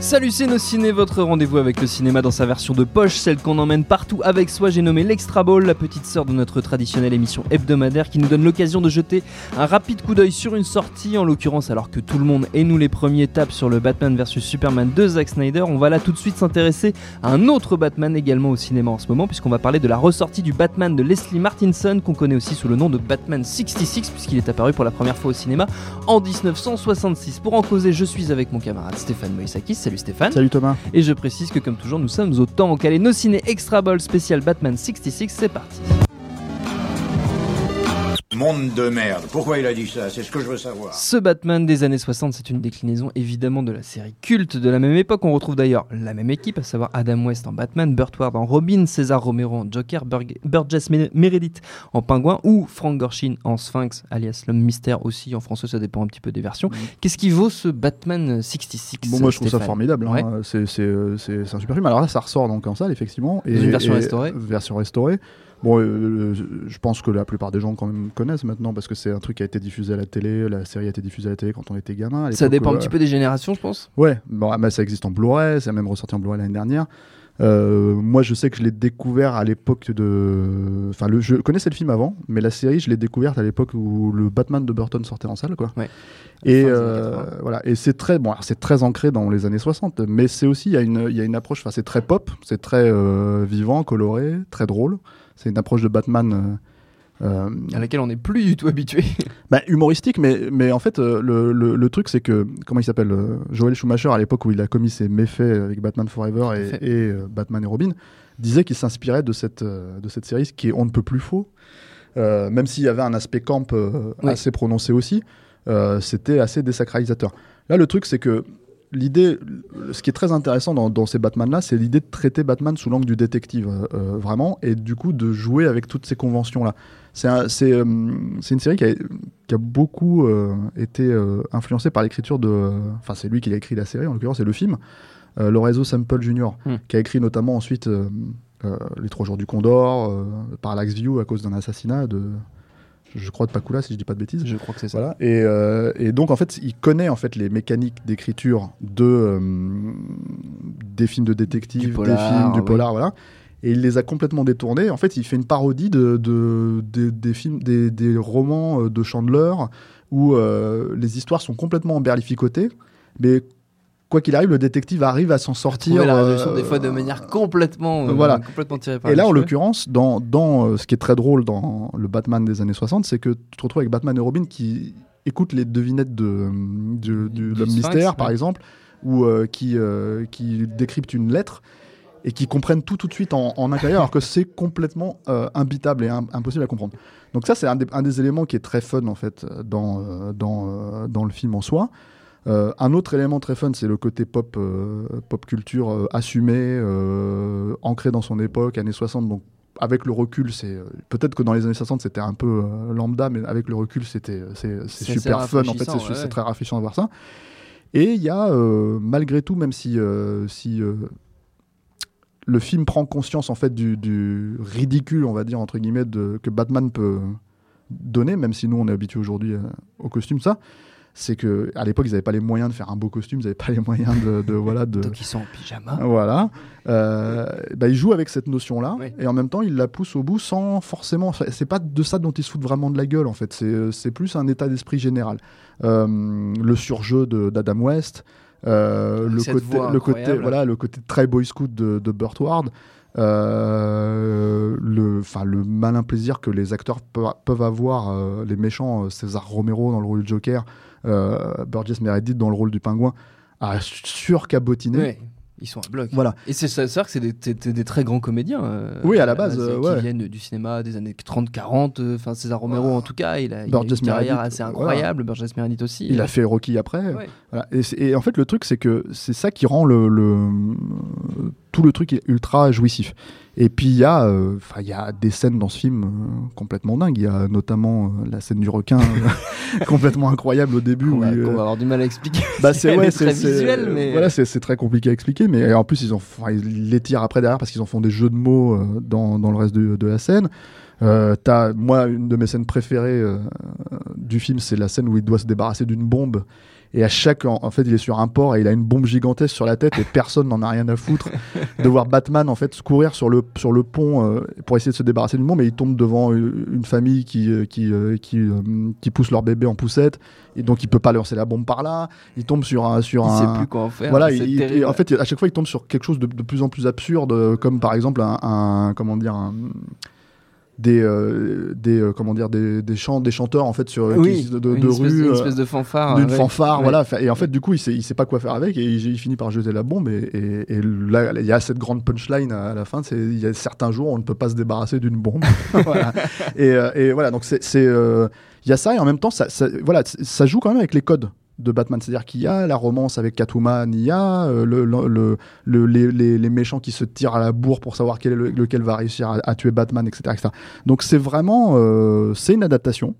Salut c'est nos ciné, votre rendez-vous avec le cinéma dans sa version de poche, celle qu'on emmène partout avec soi. J'ai nommé l'Extra Ball, la petite sœur de notre traditionnelle émission hebdomadaire qui nous donne l'occasion de jeter un rapide coup d'œil sur une sortie. En l'occurrence, alors que tout le monde et nous les premiers tapent sur le Batman vs Superman de Zack Snyder, on va là tout de suite s'intéresser à un autre Batman également au cinéma en ce moment, puisqu'on va parler de la ressortie du Batman de Leslie Martinson, qu'on connaît aussi sous le nom de Batman 66, puisqu'il est apparu pour la première fois au cinéma en 1966. Pour en causer, je suis avec mon camarade Stéphane Moïsakis. Salut Stéphane. Salut Thomas. Et je précise que comme toujours, nous sommes au temps calé nos ciné Extra Ball spécial Batman 66. C'est parti. Monde de merde. Pourquoi il a dit ça? C'est ce que je veux savoir. Ce Batman des années 60, c'est une déclinaison évidemment de la série culte de la même époque. On retrouve d'ailleurs la même équipe, à savoir Adam West en Batman, Burt Ward en Robin, César Romero en Joker, Burg- Burgess Mer- Meredith en Pingouin ou Frank Gorshin en Sphinx, alias l'homme mystère aussi. En français, ça dépend un petit peu des versions. Qu'est-ce qui vaut ce Batman 66 Bon, moi je trouve ça formidable. hein. Ouais. C'est, c'est, euh, c'est- un super film. Alors là, ça ressort donc en salle, effectivement. Une version restaurée. Version restaurée. Bon, euh, je pense que la plupart des gens quand même connaissent maintenant parce que c'est un truc qui a été diffusé à la télé. La série a été diffusée à la télé quand on était gamin. Ça dépend un euh, petit peu des générations, je pense. Ouais, bon, ah, bah, ça existe en Blu-ray, c'est même ressorti en Blu-ray l'année dernière. Euh, moi, je sais que je l'ai découvert à l'époque de. Enfin, le, je connaissais le film avant, mais la série, je l'ai découverte à l'époque où le Batman de Burton sortait en salle, quoi. Ouais. Et Fin des années euh, 80. voilà, et c'est très bon, c'est très ancré dans les années 60, mais c'est aussi il y a une il y a une approche, enfin c'est très pop, c'est très euh, vivant, coloré, très drôle. C'est une approche de Batman. euh, euh, À laquelle on n'est plus du tout habitué. bah, humoristique, mais, mais en fait, euh, le, le, le truc, c'est que, comment il s'appelle euh, Joel Schumacher, à l'époque où il a commis ses méfaits avec Batman Forever et, Batman et Robin, disait qu'il s'inspirait de cette, de cette série, ce qui est on ne peut plus faux. Même s'il y avait un aspect camp Oui. assez prononcé aussi, c'était assez désacralisateur. Là, le truc, c'est que l'idée, ce qui est très intéressant dans, dans ces Batman-là, c'est l'idée de traiter Batman sous l'angle du détective, euh, euh, vraiment, et du coup de jouer avec toutes ces conventions-là. C'est un- euh, une série qui a, qui a beaucoup euh, été influencée par l'écriture de. Enfin, c'est lui qui a écrit la série, en l'occurrence, c'est le film. Lorenzo Semple Jr., Hmm. qui a écrit notamment ensuite Les Trois Jours du Condor, Parallax View à cause d'un assassinat de. Je crois de Pakula, si je dis pas de bêtises. Je crois que c'est ça. Voilà. Et, euh, et donc en fait, il connaît en fait les mécaniques d'écriture de euh, des films de détective, polar, des films du polar, voilà. Et il les a complètement détournés. En fait, il fait une parodie de, de- de- des films, des, des romans euh, de Chandler où euh, les histoires sont complètement emberlificotées, mais quoi qu'il arrive, le détective arrive à s'en sortir. La euh, des fois de manière complètement, euh, voilà. complètement tirée par et là, en l'occurrence, dans, dans euh, ce qui est très drôle dans le Batman des années 60, c'est que tu te retrouves avec Batman et Robin qui écoutent les devinettes de, de, Du de l'homme mystère, par exemple, ou euh, qui, euh, qui décryptent une lettre et qui comprennent tout tout de suite en, en clavier, alors que c'est complètement euh, imbitable et im- impossible à comprendre. Donc ça, c'est un des, un des éléments qui est très fun, en fait, dans, euh, dans, euh, dans le film en soi. Euh, un autre élément très fun, c'est le côté pop, euh, pop culture euh, assumé, ancré dans son époque, années 60. Donc, avec le recul, c'est peut-être que dans les années 60 c'était un peu lambda, mais avec le recul, c'était c'est super fun. En fait, c'est ouais, c'est ouais. très rafraîchissant de voir ça. Et il y a malgré tout, même si si le film prend conscience en fait du, du ridicule, on va dire entre guillemets, de, que Batman peut donner, même si nous on est habitué aujourd'hui au costume, ça, c'est que à l'époque ils n'avaient pas les moyens de faire un beau costume, ils n'avaient pas les moyens de, de voilà de Donc ils sont en pyjama. voilà. Euh, bah, il joue avec cette notion-là Oui. et en même temps il la pousse au bout sans forcément. C'est pas de ça dont il se fout vraiment de la gueule en fait. C'est c'est plus un état d'esprit général. Euh, le surjeu de- d'Adam West, euh, Avec le côté, le voilà, le côté très boy scout de, de Burt Ward. Euh, le, le malin plaisir que les acteurs pe- peuvent avoir, euh, les méchants, euh, César Romero dans le rôle du Joker, Burgess Meredith dans le rôle du pingouin, à surcabotiner. Ouais. Ils sont à bloc. Voilà. Et c'est ça- c'est vrai que c'est des, très grands comédiens. euh, Oui, à la base, euh, qui ouais. viennent du cinéma des années 30-40. euh, Enfin, César Romero, en tout cas, il a, il a une Burgess carrière assez voilà. incroyable. Burgess Meredith aussi. Il a fait Rocky après. Ouais. Voilà. Et, en fait, le truc, c'est que c'est ça qui rend le, le- tout le truc ultra jouissif. Et puis, il y, a, euh, y a des scènes dans ce film euh, complètement dingues. Il y a notamment euh, la scène du requin, euh, complètement incroyable au début. Qu'on où va, euh, avoir du mal à expliquer. bah c'est ouais, très visuel, mais- voilà, c'est très compliqué à expliquer. Mais en plus, ils ont, enfin, ils l'étirent après derrière parce qu'ils en font des jeux de mots euh, dans, dans le reste de, de la scène. Euh, moi, une de mes scènes préférées euh, du film, c'est la scène où il doit se débarrasser d'une bombe. Et à chaque, en, en fait, il est sur un port et il a une bombe gigantesque sur la tête et personne n'en a rien à foutre de voir Batman en fait courir sur le sur le pont euh, pour essayer de se débarrasser d'une bombe. Mais il tombe devant une, une famille qui euh, qui euh, qui, euh, qui pousse leur bébé en poussette et donc il peut pas lancer la bombe par là. Il tombe sur un sur Il un sait plus quoi en faire. voilà, il- terrible. en fait, à chaque fois, il tombe sur quelque chose de, de plus en plus absurde, comme par exemple un, un- comment dire, un- des, euh, des, euh, comment dire, des, des chants, des chanteurs en fait sur oui, qui- de, de, une de espèce, rue, une euh, espèce de fanfare. d'une ouais. fanfare, Ouais. voilà. Et en fait, du coup, il sait, il sait pas quoi faire avec et il, il finit par jeter la bombe. Et, et- et là, il y a cette grande punchline à, à la fin. C'est il y a certains jours, on ne peut pas se débarrasser d'une bombe. Voilà. Et, euh, et voilà, donc c'est, euh, il y a ça et en même temps, ça, ça- voilà, ça joue quand même avec les codes de Batman. C'est-à-dire qu'il y a la romance avec Catwoman, il y a euh, le, le- le- le- les, méchants qui se tirent à la bourre pour savoir quel lequel va réussir à, tuer Batman, etc., etc. Donc c'est vraiment, euh, c'est une adaptation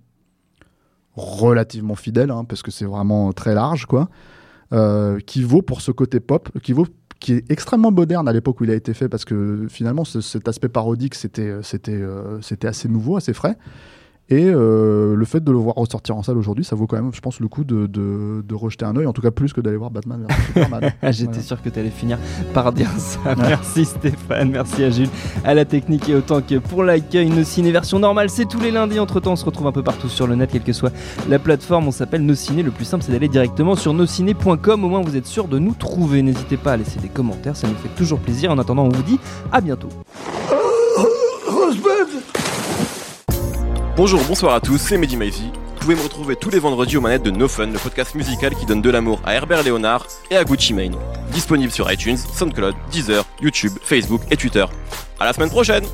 relativement fidèle, hein, parce que c'est vraiment très large, quoi, euh, qui vaut pour ce côté pop, qui vaut qui est extrêmement moderne à l'époque où il a été fait parce que finalement ce- cet aspect parodique c'était c'était assez nouveau assez frais et euh, le fait de le voir ressortir en salle aujourd'hui ça vaut quand même je pense le coup de, de, de rejeter un œil en tout cas plus que d'aller voir Batman versus Superman Ah, J'étais Voilà. sûr que tu allais finir par dire ça. Merci Stéphane, merci à Jules, à la technique et autant que pour l'accueil. Nos ciné version normale, c'est tous les lundis. Entre temps, on se retrouve un peu partout sur le net, quelle que soit la plateforme. On s'appelle Nos Ciné. Le plus simple, c'est d'aller directement sur nosciné.com. Au moins, vous êtes sûr de nous trouver. N'hésitez pas à laisser des commentaires, ça nous fait toujours plaisir. En attendant, on vous dit à bientôt. Bonjour, bonsoir à tous, c'est Mehdi Maizy. Vous pouvez me retrouver tous les vendredis aux manettes de No Fun, le podcast musical qui donne de l'amour à Herbert Léonard et à Gucci Mane. Disponible sur iTunes, SoundCloud, Deezer, YouTube, Facebook et Twitter. À la semaine prochaine